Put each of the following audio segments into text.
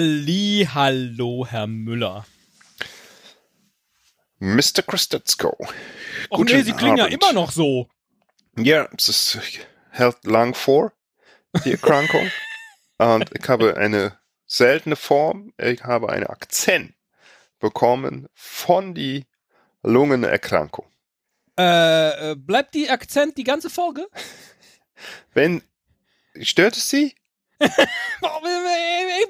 Halli, hallo, Herr Müller. Mr. Christetzko. Och nee, Sie klingen ja immer noch so. Ja, es ist, hält lang vor, die Erkrankung. Und ich habe eine seltene Form, ich habe einen Akzent bekommen von die Lungenerkrankung. Äh, äh, bleibt die Akzent die ganze Folge? Wenn, stört es Sie? ich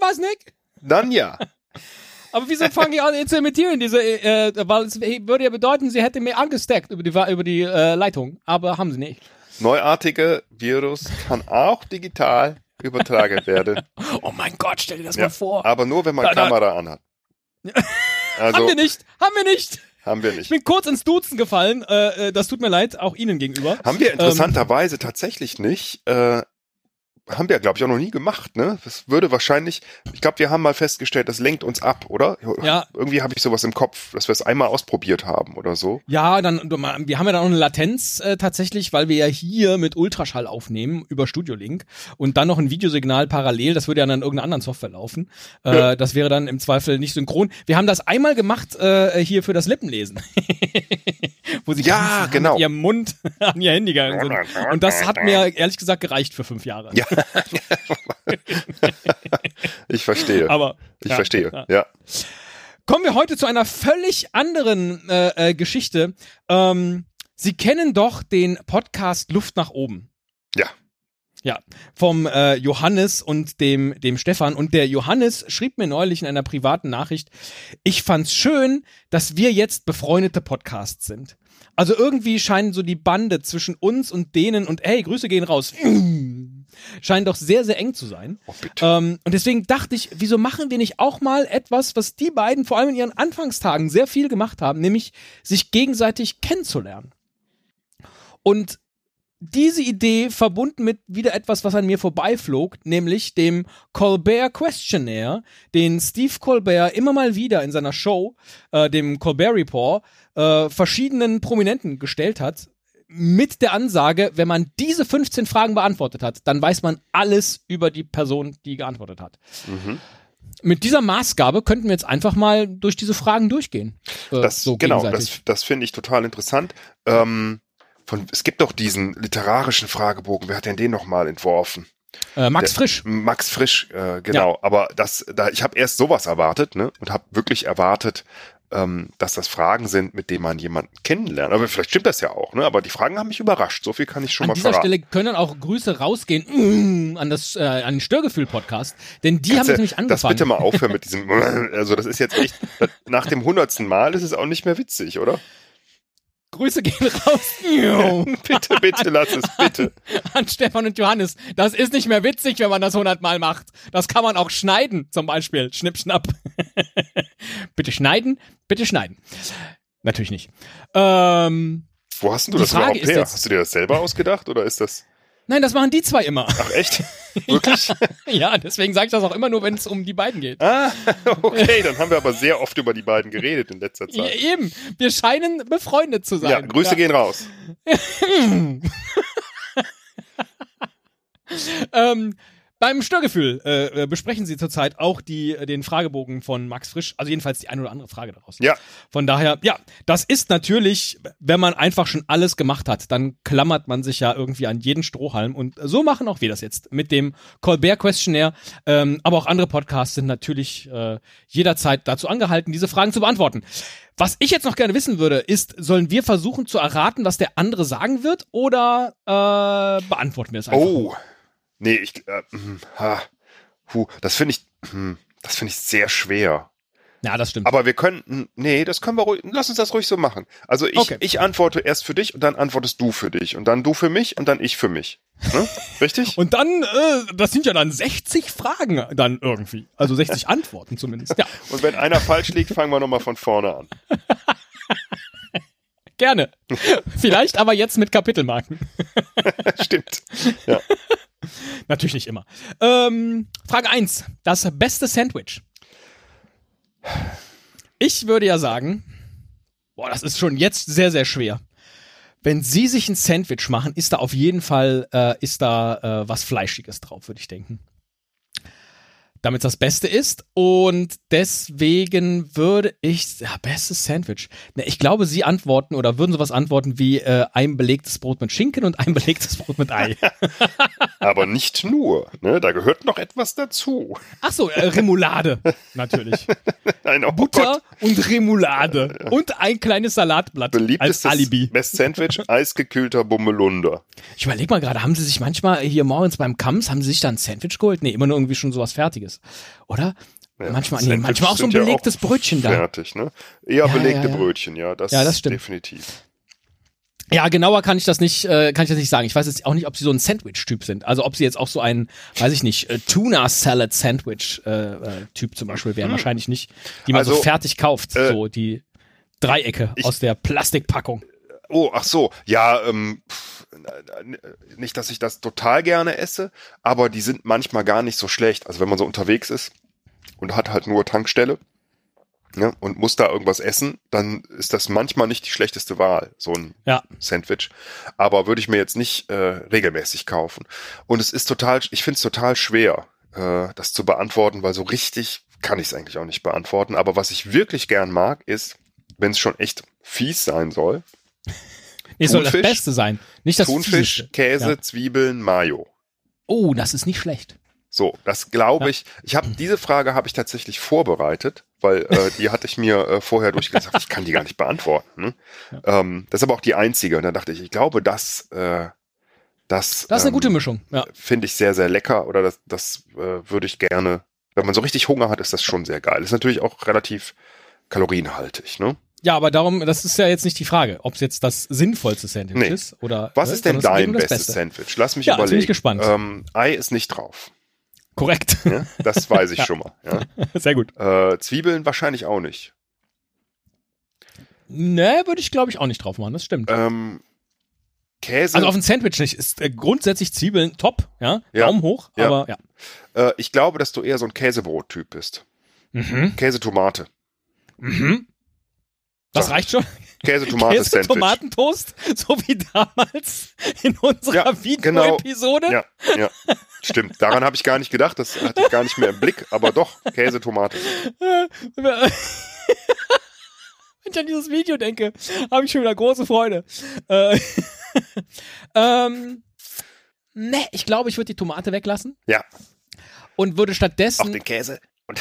weiß nicht. Dann ja. Aber wieso fangen die an zu imitieren? Diese, äh, weil es würde ja bedeuten, sie hätte mir angesteckt über die, über die äh, Leitung, aber haben sie nicht. Neuartige Virus kann auch digital übertragen werden. Oh mein Gott, stell dir das Ja, mal vor. Aber nur, wenn man Da- da- Kamera anhat. Also, haben wir nicht, haben wir nicht. Haben wir Ich nicht. bin kurz ins Duzen gefallen. Äh, äh, das tut mir leid, auch Ihnen gegenüber. Haben wir interessanterweise tatsächlich nicht. Äh, haben wir, glaube ich, auch noch nie gemacht, ne? Das würde wahrscheinlich, ich glaube, wir haben mal festgestellt, das lenkt uns ab, oder? Ja. Irgendwie habe ich sowas im Kopf, dass wir es einmal ausprobiert haben oder so. Ja, dann wir haben ja dann auch eine Latenz äh, tatsächlich, weil wir ja hier mit Ultraschall aufnehmen über Studio Link und dann noch ein Videosignal parallel, das würde ja dann in irgendeiner anderen Software laufen. Äh, Ja. Das wäre dann im Zweifel nicht synchron. Wir haben das einmal gemacht äh, hier für das Lippenlesen. Wo sie Ja, genau. mit ihrem Mund an ihr Handy gegangen sind. Und das hat mir ehrlich gesagt gereicht für fünf Jahre. Ja. Ich verstehe. Aber ich ja, verstehe. ja. Ja. Kommen wir heute zu einer völlig anderen äh, äh, Geschichte. Ähm, Sie kennen doch den Podcast Luft nach oben. Ja. Ja, vom äh, Johannes und dem, dem Stefan. Und der Johannes schrieb mir neulich in einer privaten Nachricht, ich fand's schön, dass wir jetzt befreundete Podcasts sind. Also irgendwie scheinen so die Bande zwischen uns und denen und hey, Grüße gehen raus, scheinen doch sehr, sehr eng zu sein. Oh. Ähm, und deswegen dachte ich, wieso machen wir nicht auch mal etwas, was die beiden vor allem in ihren Anfangstagen sehr viel gemacht haben, nämlich sich gegenseitig kennenzulernen. Und diese Idee verbunden mit wieder etwas, was an mir vorbeiflog, nämlich dem Colbert Questionnaire, den Steve Colbert immer mal wieder in seiner Show, äh, dem Colbert Report, äh, verschiedenen Prominenten gestellt hat, mit der Ansage, wenn man diese 15 Fragen beantwortet hat, dann weiß man alles über die Person, die geantwortet hat. Mhm. Mit dieser Maßgabe könnten wir jetzt einfach mal durch diese Fragen durchgehen. Äh, Das, so genau, das, das finde ich total interessant. Ähm, von, es gibt doch diesen literarischen Fragebogen. Wer hat denn den nochmal entworfen? äh, Max der- Frisch. Max Frisch, äh, genau. Aber das, da, ich habe erst sowas erwartet, ne? Und habe wirklich erwartet, ähm, dass das Fragen sind, mit denen man jemanden kennenlernt. Aber vielleicht stimmt das ja auch, ne? Aber die Fragen haben mich überrascht. So viel kann ich schon An mal dieser verraten. Stelle können auch Grüße rausgehen mm, an das äh, an den Störgefühl-Podcast, denn die haben Kannst jetzt du nämlich das angefangen. bitte mal aufhören mit diesem, also das ist jetzt echt, nach dem hundertsten Mal ist es auch nicht mehr witzig, oder? Grüße gehen raus bitte, bitte, lass es, bitte. an Stefan und Johannes. Das ist nicht mehr witzig, wenn man das hundertmal macht. Das kann man auch schneiden, zum Beispiel. Schnipp, schnapp. bitte schneiden, bitte schneiden. Natürlich nicht. Ähm, Wo hast denn du das Frage überhaupt her? jetzt- Hast du dir das selber ausgedacht oder ist das, nein, das machen die zwei immer. ach echt? Wirklich? ja, deswegen sage ich das auch immer nur, wenn es um die beiden geht. Ah, okay, dann haben wir aber sehr oft über die beiden geredet in letzter Ja, Zeit. eben, wir scheinen befreundet zu sein. Ja, Grüße gehen raus. Ähm, beim Störgefühl äh, besprechen Sie zurzeit auch die, äh, den Fragebogen von Max Frisch, also jedenfalls die eine oder andere Frage daraus. Ja, Von daher, ja, das ist natürlich, wenn man einfach schon alles gemacht hat, dann klammert man sich ja irgendwie an jeden Strohhalm und so machen auch wir das jetzt mit dem Colbert Questionnaire. Ähm, aber auch andere Podcasts sind natürlich äh, jederzeit dazu angehalten, diese Fragen zu beantworten. Was ich jetzt noch gerne wissen würde, ist, sollen wir versuchen zu erraten, was der andere sagen wird oder äh, beantworten wir es einfach? oh. Nee, ich, äh, hm, ha, puh, das finde ich, hm, das finde ich sehr schwer. Ja, das stimmt. Aber wir könnten, nee, das können wir ruhig, lass uns das ruhig so machen. Also ich, Okay. ich antworte erst für dich und dann antwortest du für dich und dann du für mich und dann ich für mich. Ne? Richtig? Und dann, äh, das sind ja dann 60 Fragen dann irgendwie. Also 60 Antworten zumindest. Ja, Und wenn einer falsch liegt, fangen wir nochmal von vorne an. gerne. Vielleicht aber jetzt mit Kapitelmarken. Stimmt. Ja. Natürlich nicht immer. Ähm, Frage 1. Das beste Sandwich. Ich würde ja sagen, boah, das ist schon jetzt sehr, sehr schwer. Wenn Sie sich ein Sandwich machen, ist da auf jeden Fall, äh, ist da äh, was Fleischiges drauf, würde ich denken. Damit es das Beste ist. Und deswegen würde ich, ja, bestes Sandwich. Ne, ich glaube, Sie antworten oder würden sowas antworten wie äh, ein belegtes Brot mit Schinken und ein belegtes Brot mit Ei. Aber nicht nur, ne? Da gehört noch etwas dazu. Ach so, äh, Remoulade, natürlich. Nein, oh Butter Gott. und Remoulade. Und ein kleines Salatblatt als Beliebtestes Alibi. Best Sandwich, eisgekühlter Bummelunder. Ich überlege mal gerade, haben Sie sich manchmal hier morgens beim Kams, haben Sie sich da ein Sandwich geholt? Nee, immer nur irgendwie schon sowas Fertiges. Oder? Ja, manchmal, nee, manchmal auch so ein sind ja belegtes Brötchen da. Fertig, ne? Eher Ja, belegte. Brötchen, ja, das, Ja, das stimmt. definitiv. Ja, genauer kann ich das nicht, äh, kann ich das nicht sagen. Ich weiß jetzt auch nicht, ob sie so ein Sandwich-Typ sind. Also ob sie jetzt auch so ein, weiß ich nicht, äh, Tuna-Salad-Sandwich-Typ zum Beispiel wären. Wahrscheinlich nicht. Die man so Also, fertig kauft. äh, so die Dreiecke ich- aus der Plastikpackung. Oh, ach so, ja, ähm, pff, nicht, dass ich das total gerne esse, aber die sind manchmal gar nicht so schlecht. Also wenn man so unterwegs ist und hat halt nur Tankstelle ne, und muss da irgendwas essen, dann ist das manchmal nicht die schlechteste Wahl, so ein Ja. Sandwich. Aber würde ich mir jetzt nicht äh, regelmäßig kaufen. Und es ist total, ich finde es total schwer, äh, das zu beantworten, weil so richtig kann ich es eigentlich auch nicht beantworten. Aber was ich wirklich gern mag, ist, wenn es schon echt fies sein soll, Nee, soll das Beste sein. Nicht das Thunfisch, Fieseste. Käse, Ja. Zwiebeln, Mayo. Oh, das ist nicht schlecht. So, das glaube ich. Ich habe diese Frage habe ich tatsächlich vorbereitet, weil äh, die hatte ich mir äh, vorher durchgesagt. Ich kann die gar nicht beantworten. Ne? Ähm, das ist aber auch die einzige. Und dann dachte ich, ich glaube, das, äh, das, Das ist eine ähm, gute Mischung. Ja. finde ich sehr, sehr lecker. Oder das, das äh, würde ich gerne. Wenn man so richtig Hunger hat, ist das schon sehr geil. Ist natürlich auch relativ kalorienhaltig. Ne? Ja, aber darum, das ist ja jetzt nicht die Frage, ob es jetzt das sinnvollste Sandwich Nee. ist oder. Was äh, ist denn dein bestes Beste. Sandwich? Lass mich Ja, jetzt bin überlegen. ich gespannt. Ähm, Ei ist nicht drauf. Korrekt. Ja? Das weiß ich Ja. schon mal. Ja? Sehr gut. Äh, Zwiebeln wahrscheinlich auch nicht. Ne, würde ich glaube ich auch nicht drauf machen, das stimmt. Ähm, Käse. Also auf ein Sandwich nicht. Ist äh, grundsätzlich Zwiebeln top, ja. Daumen hoch, Ja. aber ja. äh, ich glaube, dass du eher so ein Käsebrot-Typ bist. Mhm. Käse-Tomate. Mhm. Das Sag- reicht schon. Käse-Tomate-Sandwich. Käse-Tomatentoast, so wie damals in unserer Ja, genau. Video-Episode. Ja, ja. Stimmt. Daran habe ich gar nicht gedacht. Das hatte ich gar nicht mehr im Blick. Aber doch, Käse-Tomate. Wenn ich an dieses Video denke, habe ich schon wieder große Freude. Äh, ähm, ne, ich glaube, ich würde die Tomate weglassen Ja, und würde auch stattdessen. den Käse. Und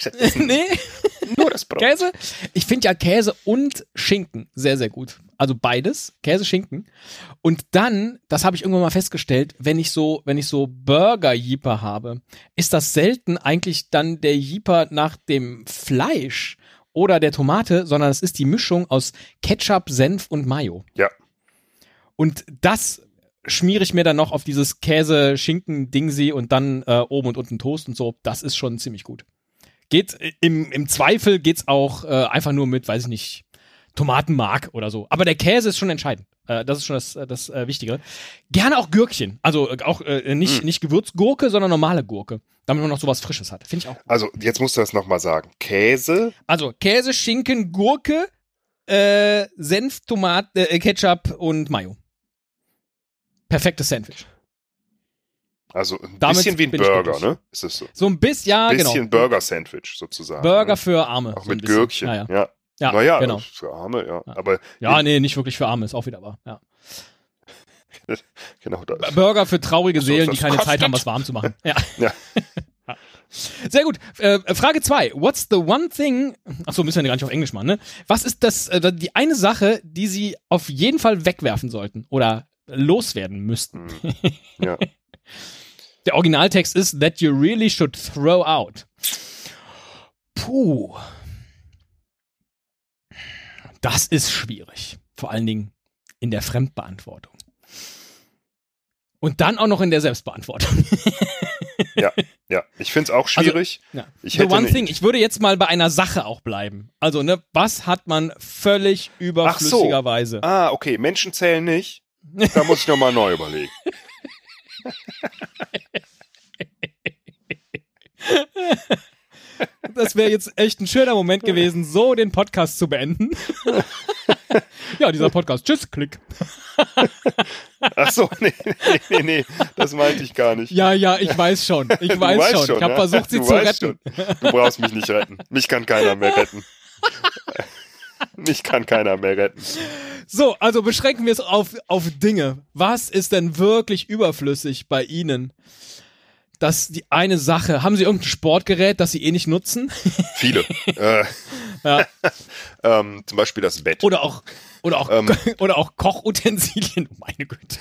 nee, nur das Brot. Käse. Ich finde ja Käse und Schinken sehr, sehr gut. Also beides, Käse, Schinken. Und dann, das habe ich irgendwann mal festgestellt, wenn ich so, wenn ich so Burger-Jeeper habe, ist das selten eigentlich dann der Jeeper nach dem Fleisch oder der Tomate, sondern es ist die Mischung aus Ketchup, Senf und Mayo. Ja. Und das schmiere ich mir dann noch auf dieses Käse-Schinken-Dingsi und dann äh, oben und unten Toast und so. Das ist schon ziemlich gut. Geht äh, im, im Zweifel geht's auch äh, einfach nur mit, weiß ich nicht, Tomatenmark oder so. Aber der Käse ist schon entscheidend. Äh, das ist schon das, äh, das äh, Wichtige. Gerne auch Gürkchen. Also äh, auch äh, nicht, Mm. nicht Gewürzgurke, sondern normale Gurke. Damit man noch sowas Frisches hat. Finde ich auch. Also, jetzt musst du das nochmal sagen. Käse, Also Käse, Schinken, Gurke, äh, Senf, Tomate, äh, Ketchup und Mayo. Perfektes Sandwich. Also ein Damit bisschen wie ein Burger, ne? Ist es so? So ein bisschen, ja, bisschen genau. Burger-Sandwich sozusagen. Burger ne? für Arme. Auch so mit bisschen. Gürkchen. Ja, ja. ja. ja naja, genau. für Arme, ja. Ja. Aber Ja, nee, nicht wirklich für Arme, ist auch wieder wahr. Ja. genau da ist. Burger für traurige So, Seelen, das die keine Zeit haben, was warm zu machen. Ja. Ja. Sehr gut. Äh, Frage zwei. What's the one thing? Achso, müssen wir gar nicht auf Englisch machen, ne? Was ist das, äh, die eine Sache, die Sie auf jeden Fall wegwerfen sollten oder loswerden müssten? Hm. Ja. Der Originaltext ist that you really should throw out. Puh. Das ist schwierig. Vor allen Dingen in der Fremdbeantwortung. Und dann auch noch in der Selbstbeantwortung. Ja, ich finde es auch schwierig. Ja. Ich hätte one nicht- thing, ich würde jetzt mal bei einer Sache auch bleiben. Also, ne, was hat man völlig überflüssigerweise? ah, okay, Menschen zählen nicht. Da muss ich nochmal neu überlegen. Das wäre jetzt echt ein schöner Moment gewesen, so den Podcast zu beenden. ja, dieser Podcast. Tschüss, Klick. Ach so, nee, nee, nee, nee, das meinte ich gar nicht. Ja, ja, ich weiß schon. Ich weiß weißt schon. schon, Ich habe ja? versucht, sie du zu retten. Schon. Du brauchst mich nicht retten. Mich kann keiner mehr retten. Mich kann keiner mehr retten. So, also beschränken wir es auf, auf Dinge. Was ist denn wirklich überflüssig bei Ihnen? Das die eine Sache. Haben Sie irgendein Sportgerät, das Sie eh nicht nutzen? Viele. äh, Ja. ähm, zum Beispiel das Bett. Oder auch, oder auch, Ähm. oder auch Kochutensilien. Meine Güte.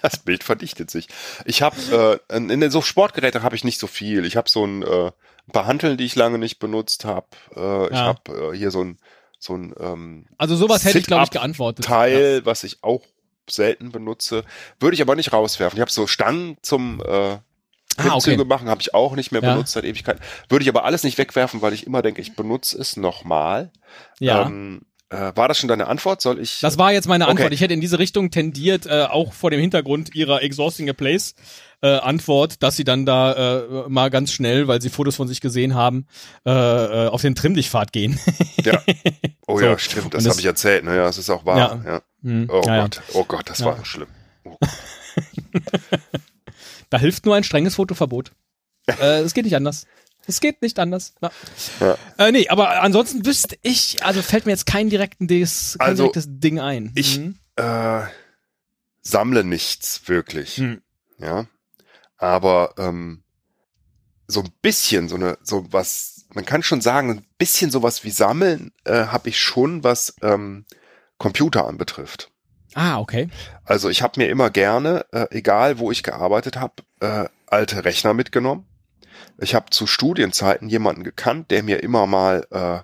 Das Bild verdichtet sich. Ich habe äh, in in so Sportgeräte habe ich nicht so viel. Ich habe so ein, äh, ein paar Hanteln, die ich lange nicht benutzt habe. Äh, Ich Ja. habe äh, hier so ein so ein ähm, Also sowas hätte ich, glaube ich, geantwortet. Teil, was ich auch selten benutze, würde ich aber nicht rauswerfen. Ich habe so Stangen zum äh, Ah, okay. Machen, habe ich auch nicht mehr Ja. benutzt seit Ewigkeit. Würde ich aber alles nicht wegwerfen, weil ich immer denke, ich benutze es nochmal. Ja. Ähm, äh, war das schon deine Antwort? Soll ich? Das war jetzt meine Okay. Antwort. Ich hätte in diese Richtung tendiert, äh, auch vor dem Hintergrund ihrer Exhausting a Place äh, Antwort, dass sie dann da äh, mal ganz schnell, weil sie Fotos von sich gesehen haben, äh, äh, auf den Trimmlichtpfad gehen. ja. Oh So. ja, stimmt. Das das- habe ich erzählt. Ne? Ja, das ist auch wahr. Ja. Hm, Oh ja, ja. Gott. Oh Gott, das Ja. war schlimm. Oh. Da hilft nur ein strenges Fotoverbot. äh, es geht nicht anders. Es geht nicht anders. Ja. Ja. Äh, nee, aber ansonsten wüsste ich, also fällt mir jetzt kein, direkten Des, kein Also, direktes Ding ein. ich- Mhm. Äh, sammle nichts wirklich. Hm. Ja. Aber ähm, so ein bisschen, so eine, so was, man kann schon sagen, ein bisschen sowas wie Sammeln äh, habe ich schon, was ähm, Computer anbetrifft. Ah, okay. Also ich habe mir immer gerne, äh, egal wo ich gearbeitet habe, äh, alte Rechner mitgenommen. Ich habe zu Studienzeiten jemanden gekannt, der mir immer mal äh,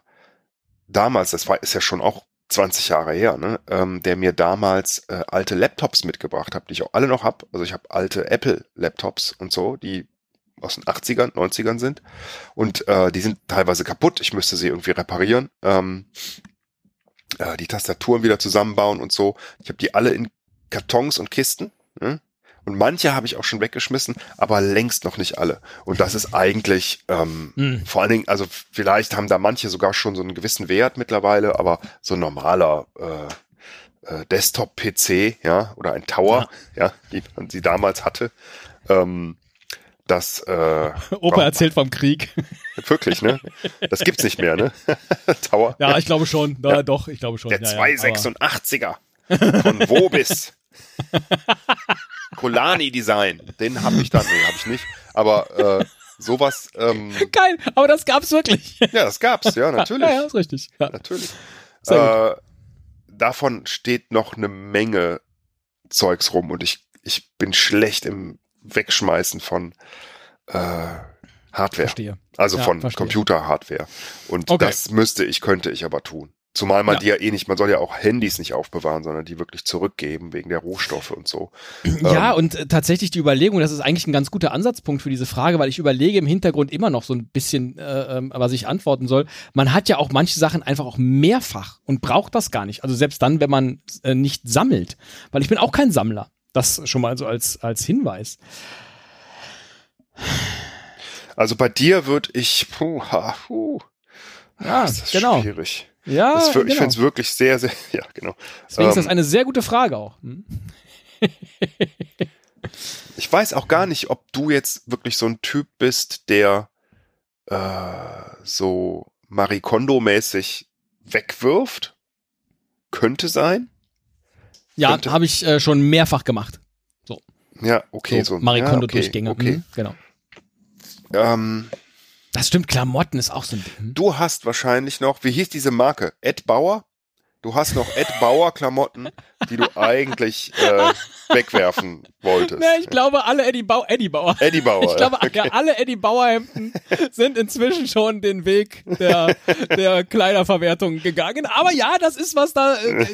damals, das war ist ja schon auch 20 Jahre her, ne, ähm, der mir damals äh, alte Laptops mitgebracht hat, die ich auch alle noch hab. Also ich habe alte Apple-Laptops und so, die aus den 80ern, 90ern sind. Und äh, die sind teilweise kaputt. Ich müsste sie irgendwie reparieren. Ähm, äh, die Tastaturen wieder zusammenbauen und so. Ich habe die alle in Kartons und Kisten. Ne? Und manche habe ich auch schon weggeschmissen, aber längst noch nicht alle. Und das ist eigentlich ähm, Hm. vor allen Dingen, also vielleicht haben da manche sogar schon so einen gewissen Wert mittlerweile, aber so ein normaler äh, äh, Desktop-PC, ja, oder ein Tower, ja, wie man sie damals hatte, ähm, das äh, Opa erzählt vom Krieg. wirklich, ne? Das gibt's nicht mehr, ne? Tower. Ja, ich glaube schon. Da, Ja. Doch, ich glaube schon. Der ja, ja, aber- 286er von Wobis. Colani Design. Den habe ich dann, nee, habe ich nicht. Aber äh, sowas, ähm, Geil, aber das gab's wirklich. ja, das gab's, ja, natürlich. Ja, ja, ist richtig. Ja. Natürlich. Äh, davon steht noch eine Menge Zeugs rum und ich, ich bin schlecht im Wegschmeißen von äh, Hardware. Verstehe. Also Ja, von. Computer-Hardware. Und Okay. das müsste ich, könnte ich aber tun. Zumal man Ja. die ja eh nicht, man soll ja auch Handys nicht aufbewahren, sondern die wirklich zurückgeben wegen der Rohstoffe und so. Ja, Ähm, und äh, tatsächlich die Überlegung, das ist eigentlich ein ganz guter Ansatzpunkt für diese Frage, weil ich überlege im Hintergrund immer noch so ein bisschen, äh, ähm, was ich antworten soll. Man hat ja auch manche Sachen einfach auch mehrfach und braucht das gar nicht. Also selbst dann, wenn man äh, nicht sammelt. Weil ich bin auch kein Sammler. Das schon mal so als, als Hinweis. Also bei dir würde ich, puh, ha, puh. Ja, das ist genau. schwierig. Ja, Das ist Ich genau. finde es wirklich sehr, sehr, ja, genau. Deswegen ist ähm, das eine sehr gute Frage auch. Hm? Ich weiß auch gar nicht, ob du jetzt wirklich so ein Typ bist, der äh, so Marie Kondo-mäßig wegwirft. Könnte sein. Ja, habe ich äh, schon mehrfach gemacht. Ja, okay. so So, Marie ja, Kondo okay. Okay. Hm, genau. Ähm, Das stimmt, Klamotten ist auch so ein Ding. Du hast wahrscheinlich noch, wie hieß diese Marke? Ed Bauer? Du hast noch Ed Bauer Klamotten, die du eigentlich äh, wegwerfen wolltest. Nee, ich glaube, alle Eddie, Bau Eddie Bauer. Eddie Bauer. Ich glaube, ja, alle Eddie Bauer Hemden sind inzwischen schon den Weg der, der Kleiderverwertung gegangen. Aber ja, das ist was da, äh,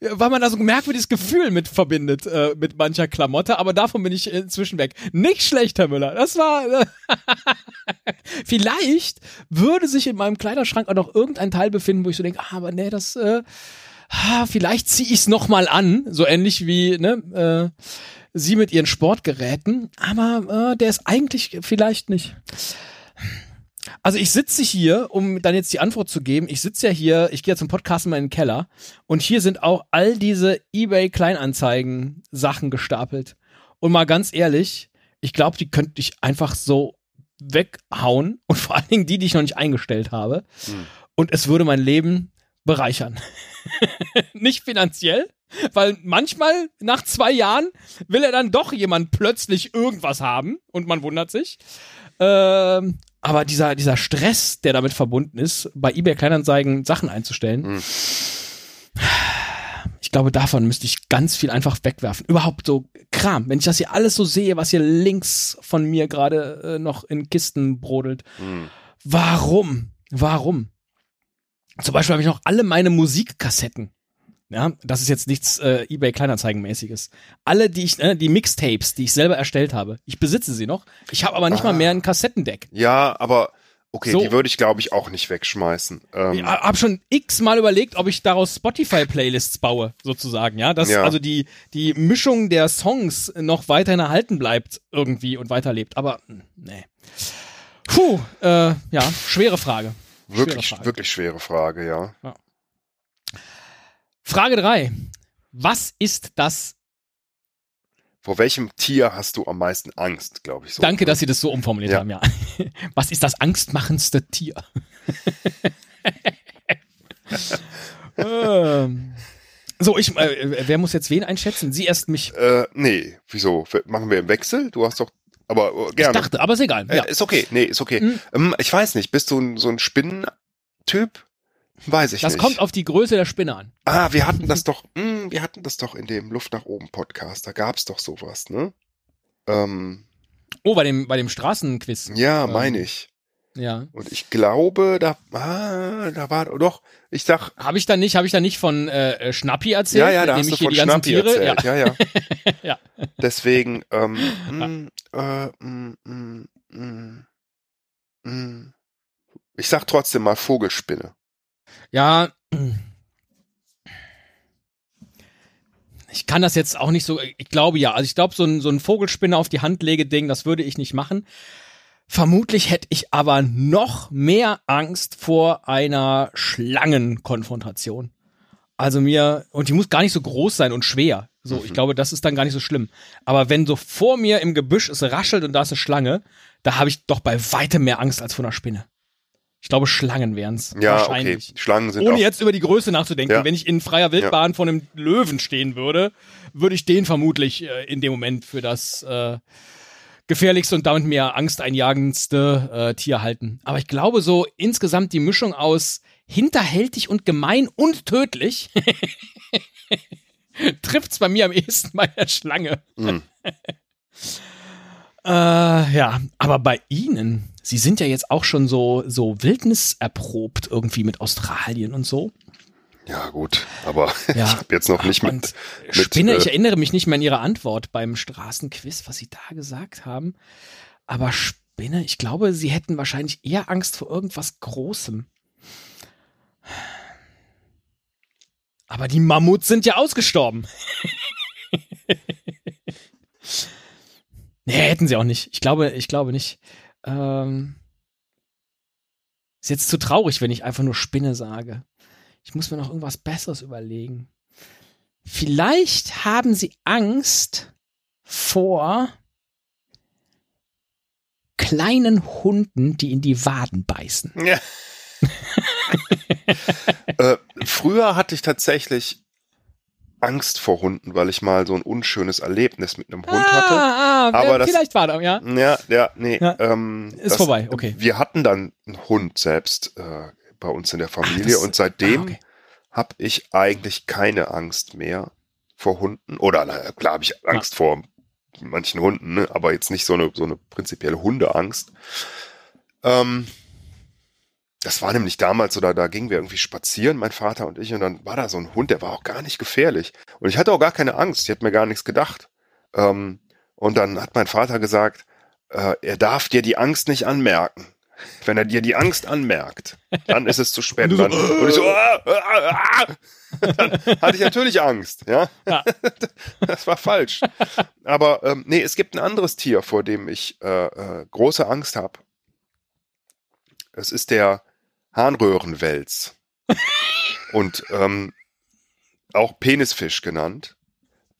weil man da so ein merkwürdiges Gefühl mit verbindet, äh, mit mancher Klamotte. Aber davon bin ich inzwischen weg. Nicht schlecht, Herr Müller. Das war, vielleicht würde sich in meinem Kleiderschrank auch noch irgendein Teil befinden, wo ich so denke, ah, aber nee, das, äh, ah, vielleicht ziehe ich es nochmal an. So ähnlich wie, ne, äh, sie mit ihren Sportgeräten, aber äh, der ist eigentlich vielleicht nicht. Also ich sitze hier, um dann jetzt die Antwort zu geben, ich sitze ja hier, ich gehe ja zum Podcast mal in den Keller und hier sind auch all diese eBay Kleinanzeigen Sachen gestapelt. Und mal ganz ehrlich, ich glaube, die könnte ich einfach so weghauen und vor allen Dingen die, die ich noch nicht eingestellt habe. Hm. Und es würde mein Leben bereichern. nicht finanziell, weil manchmal nach zwei Jahren will er dann doch jemand plötzlich irgendwas haben und man wundert sich. Ähm, aber dieser, dieser Stress, der damit verbunden ist, bei eBay Kleinanzeigen Sachen einzustellen, Hm. ich glaube, davon müsste ich ganz viel einfach wegwerfen. Überhaupt so Kram. Wenn ich das hier alles so sehe, was hier links von mir gerade äh, noch in Kisten brodelt. Hm. Warum? Warum? Zum Beispiel habe ich noch alle meine Musikkassetten. Ja, das ist jetzt nichts äh, eBay Kleinanzeigenmäßiges. Alle, die ich, äh, die Mixtapes, die ich selber erstellt habe, ich besitze sie noch. Ich habe aber nicht mal Ah. mehr ein Kassettendeck. Ja, aber okay, So. die würde ich glaube ich auch nicht wegschmeißen. Ähm, Ich habe schon x-mal überlegt, ob ich daraus Spotify-Playlists baue, sozusagen, ja. Dass Ja. also die, die Mischung der Songs noch weiterhin erhalten bleibt irgendwie und weiterlebt. Aber mh, nee. Puh, äh, ja, schwere Frage. Wirklich, Frage. wirklich schwere Frage, ja. Frage drei: Was ist das? Vor welchem Tier hast du am meisten Angst, glaube ich so. Danke, dass Sie das so umformuliert Ja. haben, ja. Was ist das angstmachendste Tier? ähm. So, ich, äh, wer muss jetzt wen einschätzen? Sie erst mich. Äh, nee, wieso? Machen wir im Wechsel? Du hast doch. Aber äh, Ich gerne. dachte, aber ist egal. Äh, Ja. Ist okay, nee, ist okay. Mhm. Ähm, ich weiß nicht, bist du ein, so ein Spinnentyp? Weiß ich Das nicht. kommt auf die Größe der Spinne an. ah, wir hatten das doch, mh, wir hatten das doch in dem Luft nach oben Podcast. Da gab's doch sowas, ne? Ähm, Oh, bei dem, bei dem Straßenquiz. ja, Ähm, meine ich. Ja. Und ich glaube, da, ah, da war doch, ich sag, Habe ich da nicht, habe ich da nicht von äh, äh, Schnappi erzählt? ja, ja, da mit hast du von Schnappi Tiere, erzählt. Ja, ja. Ja. Deswegen, ähm, mh, äh, mh, mh, mh, mh. ich sag trotzdem mal Vogelspinne. Ja. Ich kann das jetzt auch nicht so, ich glaube ja, also ich glaube, so ein, so ein Vogelspinne auf die Hand lege Ding, das würde ich nicht machen. Vermutlich hätte ich aber noch mehr Angst vor einer Schlangenkonfrontation. Also mir, und die muss gar nicht so groß sein und schwer. So, ich Mhm. glaube, das ist dann gar nicht so schlimm. Aber wenn so vor mir im Gebüsch es raschelt und da ist eine Schlange, da habe ich doch bei weitem mehr Angst als vor einer Spinne. Ich glaube, Schlangen wären's. Ja, wahrscheinlich. okay. Schlangen sind Ohne jetzt über die Größe nachzudenken. Ja. Wenn ich in freier Wildbahn vor einem Löwen stehen würde, würde ich den vermutlich äh, in dem Moment für das äh, gefährlichste und damit mir angsteinjagendste äh, Tier halten. Aber ich glaube so insgesamt die Mischung aus hinterhältig und gemein und tödlich trifft's bei mir am ehesten bei der Schlange. Hm. Äh, ja, aber bei Ihnen, Sie sind ja jetzt auch schon so, so wildniserprobt irgendwie mit Australien und so. Ja, gut, aber Ja. ich habe jetzt noch nicht mit. Und Spinne, äh, ich erinnere mich nicht mehr an Ihre Antwort beim Straßenquiz, was Sie da gesagt haben. Aber Spinne, ich glaube, Sie hätten wahrscheinlich eher Angst vor irgendwas Großem. Aber die Mammuts sind ja ausgestorben. nee, hätten sie auch nicht. Ich glaube, ich glaube nicht. Ähm, ist jetzt zu traurig, wenn ich einfach nur Spinne sage. Ich muss mir noch irgendwas Besseres überlegen. Vielleicht haben sie Angst vor kleinen Hunden, die in die Waden beißen. Ja. äh, früher hatte ich tatsächlich Angst vor Hunden, weil ich mal so ein unschönes Erlebnis mit einem Hund hatte. ah, ah, Aber das- vielleicht war da, ja. Ja, ja, nee. Ja. Ähm, Ist vorbei, okay. Wir hatten dann einen Hund selbst äh, bei uns in der Familie das- und seitdem ah, okay. habe ich eigentlich keine Angst mehr vor Hunden. Oder na, klar habe ich Angst vor manchen Hunden, ne? aber jetzt nicht so eine, so eine prinzipielle Hundeangst. Ähm, das war nämlich damals da, da gingen wir irgendwie spazieren, mein Vater und ich, und dann war da so ein Hund, der war auch gar nicht gefährlich. Und ich hatte auch gar keine Angst, ich hätte mir gar nichts gedacht. Ähm, und dann hat mein Vater gesagt, äh, er darf dir die Angst nicht anmerken. Wenn er dir die Angst anmerkt, dann ist es zu spät. Und Und, so, dann, und ich so, ah, ah, ah. dann hatte ich natürlich Angst, ja. Ja. Das war falsch. Aber ähm, nee, es gibt ein anderes Tier, vor dem ich äh, äh, große Angst habe. Es ist der Harnröhrenwels. Und ähm, auch Penisfisch genannt.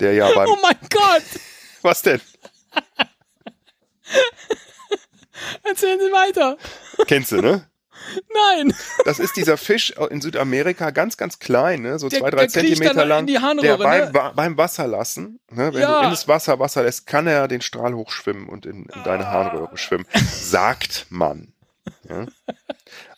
Der ja beim. Oh mein Gott! Was denn? Erzählen Sie weiter. Kennst du, ne? Nein. Das ist dieser Fisch in Südamerika, ganz, ganz klein, ne? so Der- zwei, drei Zentimeter lang. der beim, ne? Beim Wasser lassen, ne? wenn Ja. du in das Wasser Wasser lässt, kann er den Strahl hochschwimmen und in, in deine Harnröhre schwimmen. Sagt man. Ja?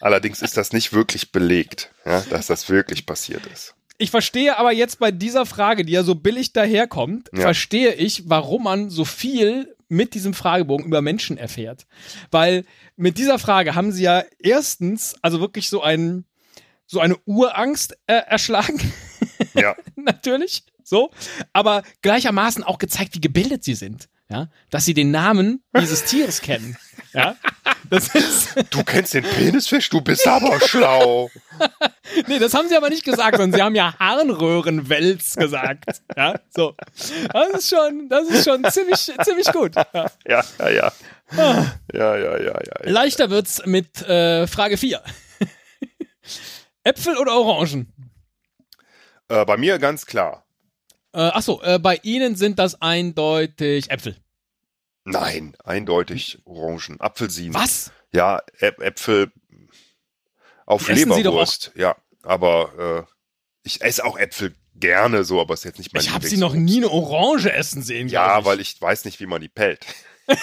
Allerdings ist das nicht wirklich belegt, ja? dass das wirklich passiert ist. Ich verstehe aber jetzt bei dieser Frage, die ja so billig daherkommt, Ja. verstehe ich, warum man so viel mit diesem Fragebogen über Menschen erfährt. Weil mit dieser Frage haben sie ja erstens, also wirklich so ein, so eine Urangst äh, erschlagen, Ja, natürlich, so, aber gleichermaßen auch gezeigt, wie gebildet sie sind. Ja, dass sie den Namen dieses Tieres kennen. Ja, das ist, du kennst den Penisfisch, du bist aber schlau. nee, das haben sie aber nicht gesagt, sondern sie haben ja Harnröhrenwels gesagt. Ja, so. Das ist schon, das ist schon ziemlich, ziemlich gut. Ja. Ja, ja, ja. Ja, ja, ja, ja. ja. Leichter wird's mit äh, Frage 4. Äpfel oder Orangen? Äh, bei mir ganz klar. Äh, achso, äh, bei Ihnen sind das eindeutig Äpfel. Nein, eindeutig Orangen, Apfelsinen. Was? Ja, Äpfel auf essen Leberwurst. Ja, aber äh, ich esse auch Äpfel gerne so, aber ist jetzt nicht mein Ich habe Sie noch nie eine Orange essen sehen. Ja, ich. weil ich weiß nicht, wie man die pellt.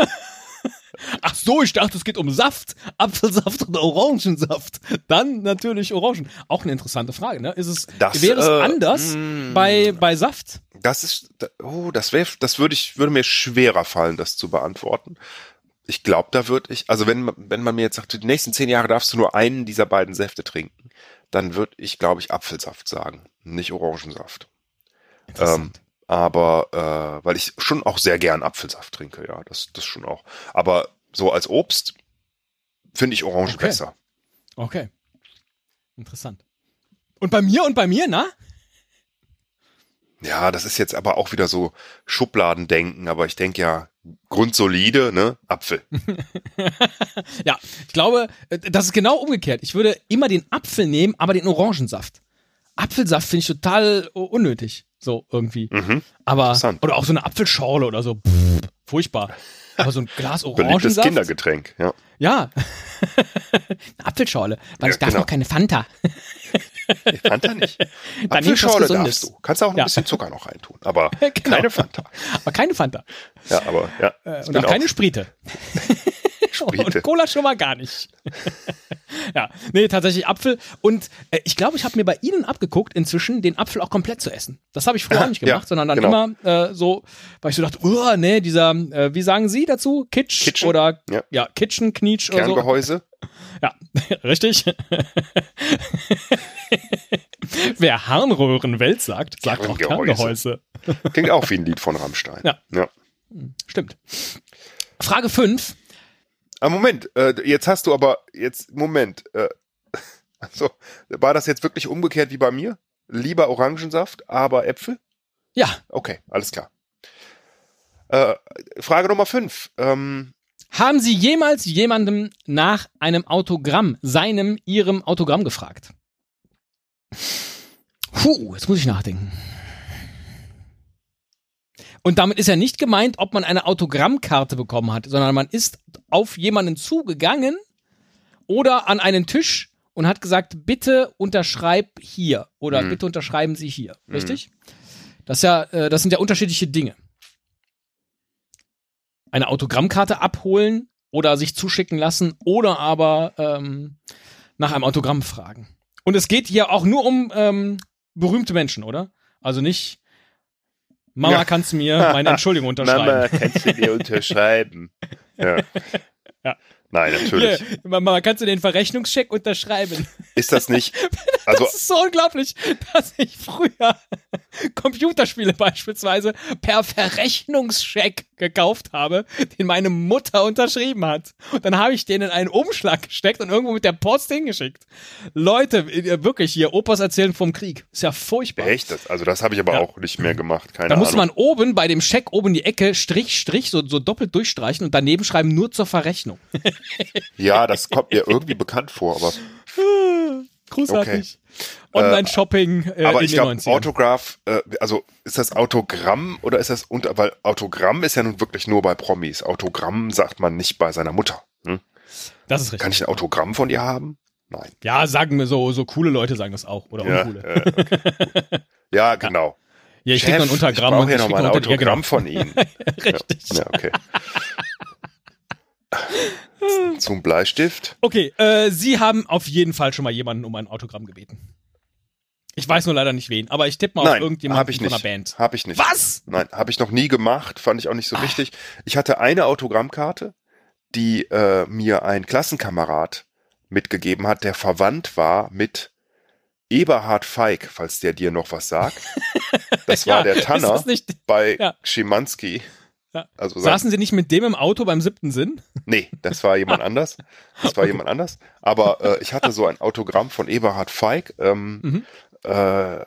So, ich dachte, es geht um Saft. Apfelsaft oder Orangensaft. Dann natürlich Orangen. Auch eine interessante Frage, ne? Ist es, Das, wäre es äh, anders mm. bei, bei Saft? Das ist, oh, das wäre, das würde ich, würde mir schwerer fallen, das zu beantworten. Ich glaube, da würde ich, also wenn, man- wenn man mir jetzt sagt, die nächsten zehn Jahre darfst du nur einen dieser beiden Säfte trinken, dann würde ich, glaube ich, Apfelsaft sagen, nicht Orangensaft. Ähm, aber äh, weil ich schon auch sehr gern Apfelsaft trinke, ja, das, das schon auch. Aber so als Obst finde ich Orange Okay. besser. Okay. Interessant. Und bei mir und bei mir, na? Ja, das ist jetzt aber auch wieder so Schubladendenken, aber ich denke ja, grundsolide, ne? Apfel. Ja, ich glaube, äh, das ist genau umgekehrt. Ich würde immer den Apfel nehmen, aber den Orangensaft. Apfelsaft finde ich total unnötig. So irgendwie. Mhm. Aber, Interessant. oder auch so eine Apfelschorle oder so. Pff, furchtbar. Aber so ein Glas Beliebtes Orangensaft. Kindergetränk, ja. Ja. eine Apfelschorle. Weil Ja, ich darf genau. noch keine Fanta. Fanta nicht. Dann Apfelschorle darfst du. Kannst auch ein Ja. bisschen Zucker noch reintun, aber Genau. keine Fanta. Aber keine Fanta. Ja, aber ja. Äh, und auch keine Sprite. Sprite. Und Cola schon mal gar nicht. ja, nee, tatsächlich Apfel. Und äh, ich glaube, ich habe mir bei Ihnen abgeguckt, inzwischen den Apfel auch komplett zu essen. Das habe ich früher auch nicht Ja, gemacht, sondern dann genau. immer äh, so, weil ich so dachte, oh, nee, dieser, äh, wie sagen Sie dazu? Kitsch Kitchen? oder Ja. Kitchen, Knietsch oder so. Kerngehäuse. Ja, richtig. Wer Harnröhrenwelt sagt, sagt auch Kerngehäuse. Kerngehäuse. Klingt auch wie ein Lied von Rammstein. Ja. ja. Stimmt. Frage 5. Ah, Moment, äh, jetzt hast du aber, jetzt, Moment, äh, also, war das jetzt wirklich umgekehrt wie bei mir? Lieber Orangensaft, aber Äpfel? Ja, Okay, alles klar. Äh, Frage Nummer fünf. Ähm, Haben Sie jemals jemandem nach einem Autogramm, seinem, Ihrem Autogramm gefragt? Puh, jetzt muss ich nachdenken. Und damit ist ja nicht gemeint, ob man eine Autogrammkarte bekommen hat, sondern man ist auf jemanden zugegangen oder an einen Tisch und hat gesagt, bitte unterschreib hier oder Mhm. bitte unterschreiben Sie hier. Richtig? Das, ist ja, äh, das sind ja unterschiedliche Dinge. Eine Autogrammkarte abholen oder sich zuschicken lassen oder aber ähm, nach einem Autogramm fragen. Und es geht hier auch nur um ähm, berühmte Menschen, oder? Also nicht, Mama, Ja. kannst du mir meine Entschuldigung unterschreiben? Mama, kannst du dir unterschreiben? Ja. Ja. Nein, natürlich. Hier, Mama, kannst du den Verrechnungscheck unterschreiben? Ist das nicht, also, Das ist so unglaublich, dass ich früher Computerspiele beispielsweise per Verrechnungscheck gekauft habe, den meine Mutter unterschrieben hat. Und dann habe ich den in einen Umschlag gesteckt und irgendwo mit der Post hingeschickt. Leute, wirklich hier, Opas erzählen vom Krieg. Ist ja furchtbar. Echt? Das, also das habe ich aber Ja. auch nicht mehr gemacht. Keine Da Ahnung. musste man oben bei dem Scheck oben die Ecke Strich, Strich, so, so doppelt durchstreichen und daneben schreiben nur zur Verrechnung. ja, das kommt mir irgendwie bekannt vor, aber, Großartig. Online-Shopping äh, aber ich glaube, 90ern. Autograph, äh, also ist das Autogramm oder ist das unter, weil Autogramm ist ja nun wirklich nur bei Promis. Autogramm sagt man nicht bei seiner Mutter. Hm? Das ist richtig. Kann ich ein Autogramm von ihr haben? Nein. Ja, sagen wir so, so coole Leute sagen das auch. Oder Ja, uncoole. äh, okay, ja genau. Ja, ich krieg noch ein Chef, Untergramm ich und brauche ja ich noch krieg mal ein ja, Autogramm genau. von Ihnen. Richtig. Ja, okay. Zum Bleistift. Okay, äh, Sie haben auf jeden Fall schon mal jemanden um ein Autogramm gebeten. Ich weiß nur leider nicht wen, aber ich tippe mal auf Nein, irgendjemanden habe ich von einer nicht. Band. Habe ich nicht. Was? Nein, habe ich noch nie gemacht, fand ich auch nicht so Ah. wichtig. Ich hatte eine Autogrammkarte, die äh, mir ein Klassenkamerad mitgegeben hat, der verwandt war mit Eberhard Feig, falls der dir noch was sagt. Das war Ja, der Tanner nicht, bei Ja. Schimanski. Ja. Also saßen Sie nicht mit dem im Auto beim siebten Sinn? nee, das war jemand anders. Das war jemand anders. Aber äh, ich hatte so ein Autogramm von Eberhard Feig. Ähm, Mhm. äh,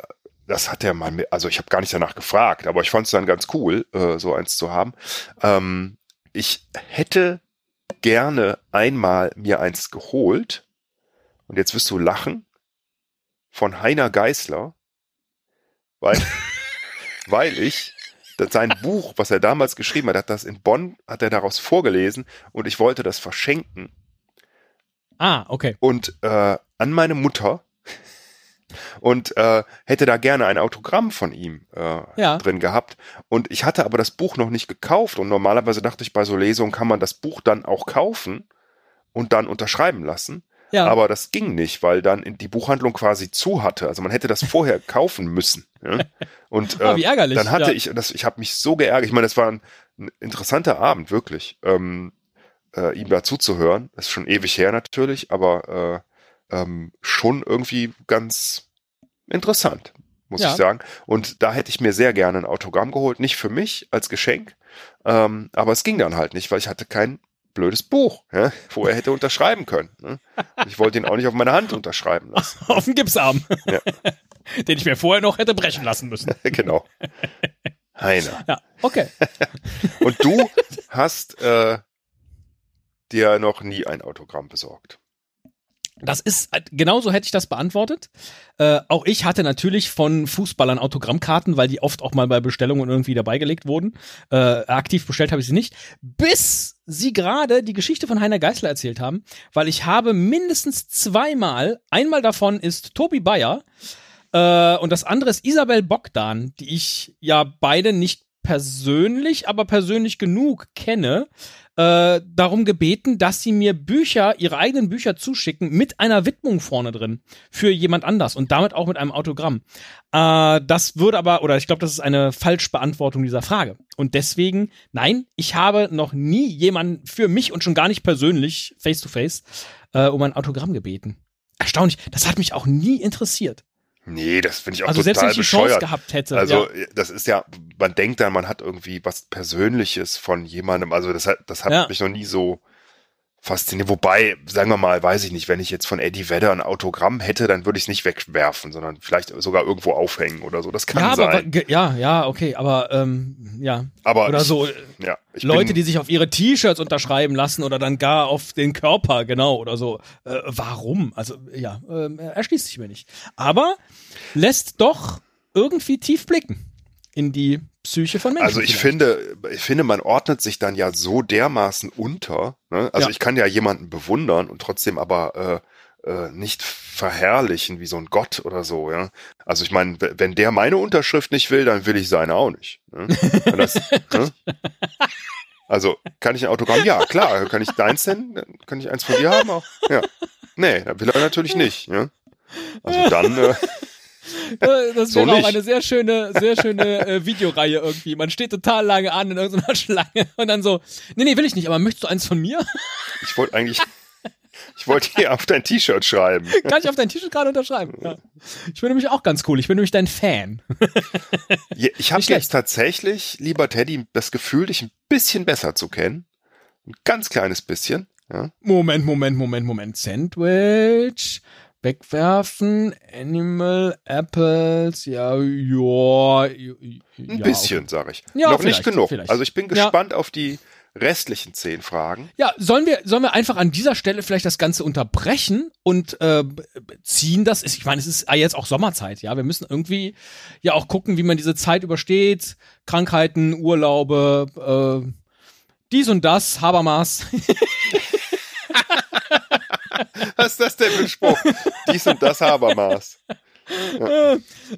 das hat er mal mit, also ich habe gar nicht danach gefragt, aber ich fand es dann ganz cool, äh, so eins zu haben. Ähm, ich hätte gerne einmal mir eins geholt und jetzt wirst du lachen von Heiner Geißler, weil, weil ich sein Buch, was er damals geschrieben hat, hat das in Bonn, hat er daraus vorgelesen und ich wollte das verschenken Ah, okay. und äh, an meine Mutter und äh, hätte da gerne ein Autogramm von ihm äh, Ja. drin gehabt. Und ich hatte aber das Buch noch nicht gekauft und normalerweise dachte ich, bei so Lesungen kann man das Buch dann auch kaufen und dann unterschreiben lassen. Ja. Aber das ging nicht, weil dann die Buchhandlung quasi zu hatte. Also man hätte das vorher kaufen müssen. Ja? Und äh, wie ärgerlich. dann hatte ja. ich, das, ich habe mich so geärgert. Ich meine, das war ein, ein interessanter Abend, wirklich, ähm, äh, ihm dazu zu hören. Das ist schon ewig her natürlich, aber äh, ähm, schon irgendwie ganz interessant, muss Ja. ich sagen. Und da hätte ich mir sehr gerne ein Autogramm geholt, nicht für mich als Geschenk, ähm, aber es ging dann halt nicht, weil ich hatte kein blödes Buch, ja, wo er hätte unterschreiben können. Ne? Ich wollte ihn auch nicht auf meine Hand unterschreiben lassen. Auf den Gipsarm. Ja. Den ich mir vorher noch hätte brechen lassen müssen. genau. Heiner. Ja, okay. Und du hast äh, dir noch nie ein Autogramm besorgt. Das ist, äh, genauso hätte ich das beantwortet. Äh, auch ich hatte natürlich von Fußballern Autogrammkarten, weil die oft auch mal bei Bestellungen irgendwie dabei gelegt wurden. Äh, aktiv bestellt habe ich sie nicht. Bis sie gerade die Geschichte von Heiner Geißler erzählt haben, weil ich habe mindestens zweimal, einmal davon ist Tobi Bayer, äh, und das andere ist Isabel Bogdan, die ich ja beide nicht persönlich, aber persönlich genug kenne, äh, darum gebeten, dass sie mir Bücher, ihre eigenen Bücher zuschicken mit einer Widmung vorne drin für jemand anders und damit auch mit einem Autogramm. Äh, das würde aber, oder ich glaube, das ist eine Falschbeantwortung dieser Frage. Und deswegen, nein, ich habe noch nie jemanden für mich und schon gar nicht persönlich, face to face, äh, um ein Autogramm gebeten. Erstaunlich, das hat mich auch nie interessiert. Nee, das finde ich auch Also selbst wenn total ich die Chance gehabt hätte. Also ja. das ist ja, man denkt dann, man hat irgendwie was Persönliches von jemandem. Also das hat, das hat Ja. mich noch nie so fasziniert. Wobei, sagen wir mal, weiß ich nicht, wenn ich jetzt von Eddie Vedder ein Autogramm hätte, dann würde ich es nicht wegwerfen, sondern vielleicht sogar irgendwo aufhängen oder so. Das kann ja, aber sein. ge- ja, ja, okay, aber ähm, ja. Aber Oder ich, so ja, Leute, bin, die sich auf ihre T-Shirts unterschreiben lassen oder dann gar auf den Körper, genau, oder so. Äh, warum? Also, ja, ähm, erschließt sich mir nicht. Aber lässt doch irgendwie tief blicken in die Psyche von Menschen. Also ich vielleicht. finde, ich finde, man ordnet sich dann ja so dermaßen unter. Ne? Also Ja. ich kann ja jemanden bewundern und trotzdem aber äh, äh, nicht verherrlichen wie so ein Gott oder so. Ja. Also ich meine, wenn der meine Unterschrift nicht will, dann will ich seine auch nicht. Ne? Das, ne? Also kann ich ein Autogramm? Ja, klar. Kann ich deins denn? Dann Kann ich eins von dir haben auch? Ja. Nee, will er natürlich nicht. Ja. Also dann. Äh, Äh, Das So wäre auch nicht. eine sehr schöne, sehr schöne äh, Videoreihe irgendwie. Man steht total lange an in irgendeiner Schlange und dann so, nee, nee, will ich nicht, aber möchtest du eins von mir? ich wollte eigentlich, Ich wollte hier auf dein T-Shirt schreiben. Kann ich auf dein T-Shirt gerade unterschreiben? Ja. Ich bin nämlich auch ganz cool. Ich bin nämlich dein Fan. Ja, ich habe jetzt tatsächlich, lieber Teddy, das Gefühl, dich ein bisschen besser zu kennen. Ein ganz kleines bisschen. Ja. Moment, Moment, Moment, Moment. Sandwich. Wegwerfen, Animal, Apples, ja, ja. Ein ja, bisschen, sage ich. Ja, Noch nicht genug. vielleicht. Also ich bin Ja. gespannt auf die restlichen zehn Fragen. Ja, sollen wir, sollen wir einfach an dieser Stelle vielleicht das Ganze unterbrechen und äh, ziehen das? Ich meine, es ist jetzt auch Sommerzeit, ja. Wir müssen irgendwie ja auch gucken, wie man diese Zeit übersteht. Krankheiten, Urlaube, äh, dies und das, Habermas. Was ist das denn für ein Spruch? Dies und das Habermaß.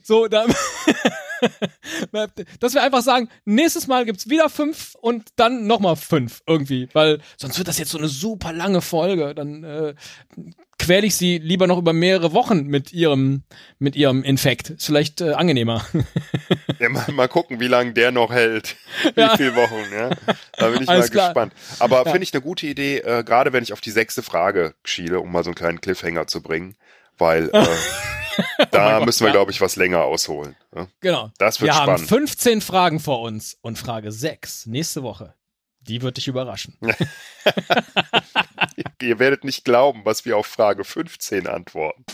So, da, dass wir einfach sagen, nächstes Mal gibt's wieder fünf und dann nochmal fünf irgendwie, weil sonst wird das jetzt so eine super lange Folge. Dann äh, quäle ich sie lieber noch über mehrere Wochen mit ihrem mit ihrem Infekt. Ist vielleicht äh, angenehmer. Ja, mal, mal gucken, wie lange der noch hält. Wie Ja. viele Wochen, ja. Da bin ich Alles mal klar. gespannt. Aber finde ich eine gute Idee, äh, gerade wenn ich auf die sechste Frage schiele, um mal so einen kleinen Cliffhanger zu bringen, weil äh, da Oh Gott, müssen wir, ja. glaube ich, was länger ausholen. Ja. genau. Das wird wir haben spannend. 15 Fragen vor uns und Frage 6 nächste Woche. Die wird dich überraschen. Ihr werdet nicht glauben, was wir auf Frage 15 antworten.